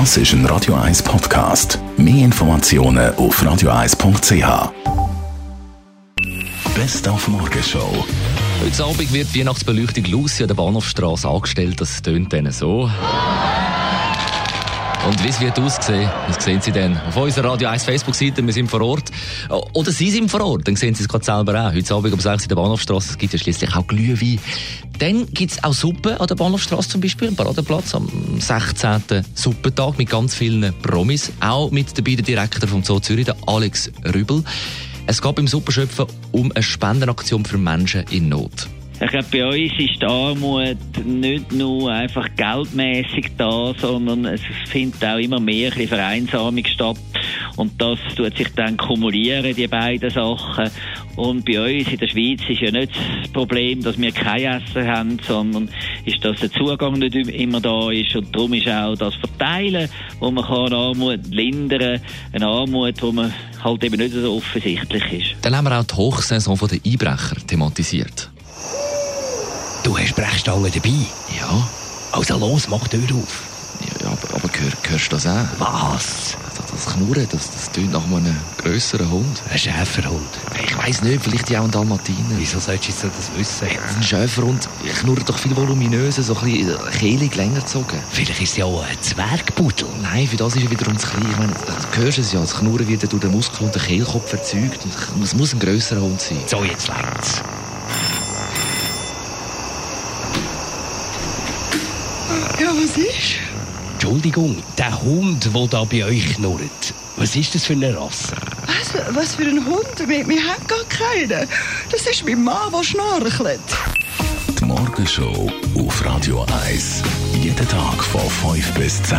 Das ist ein Radio 1 Podcast. Mehr Informationen auf radio1.ch. Best auf Morgenshow. Heute Abend wird die Weihnachtsbeleuchtung Lucy an der Bahnhofstrasse angestellt. Das tönt dann so. Und wie es wird aussehen, das sehen Sie dann auf unserer Radio 1 Facebook-Seite. Wir sind vor Ort. Oder Sie sind vor Ort, dann sehen Sie es gerade selber auch. Heute Abend um 6 Uhr in der Bahnhofstrasse. Es gibt ja schließlich auch Glühwein. Dann gibt es auch Suppe an der Bahnhofstrasse zum Beispiel, am Paradeplatz, am 16. Suppentag mit ganz vielen Promis. Auch mit dabei der Direktor vom Zoo Zürich, der Alex Rübel. Es geht beim Suppenschöpfen um eine Spendenaktion für Menschen in Not. Ich glaube, bei uns ist die Armut nicht nur einfach geldmäßig da, sondern es findet auch immer mehr ein Vereinsamung statt. Und das tut sich dann kumulieren, die beiden Sachen. Und bei uns in der Schweiz ist ja nicht das Problem, dass wir kein Essen haben, sondern ist, dass der Zugang nicht immer da ist. Und darum ist auch das Verteilen, wo man kann Armut lindern, eine Armut, wo man halt eben nicht so offensichtlich ist. Dann haben wir auch die Hochsaison der Einbrecher thematisiert. Du hast Brechstangen dabei? Ja. Also los, mach die Tür auf. Ja, aber, aber hör, hörst du das auch? Was? Das, das Knurren, das, das tönt nach einem grösseren Hund. Ein Schäferhund. Ich weiss nicht, vielleicht ja auch ein Dalmatiner. Wieso solltest du das wissen? Ein Schäferhund knurrt doch viel voluminöser, so ein bisschen kehlig länger gezogen. Vielleicht ist es ja auch ein Zwergpudel. Nein, für das ist er wiederum zu klein. Ich meine, du hörst es ja, das Knurren wird durch den Muskel und den Kehlkopf erzeugt. Es muss ein grösserer Hund sein. So, jetzt längt's. Ja, was ist? Entschuldigung, der Hund, der da bei euch knurrt. Was ist das für eine Rasse? Was, was für ein Hund? Wir, wir haben gar keinen. Das ist mein Mann, der schnorchelt. Die Morgenshow auf Radio 1. Jeden Tag von 5 bis 10.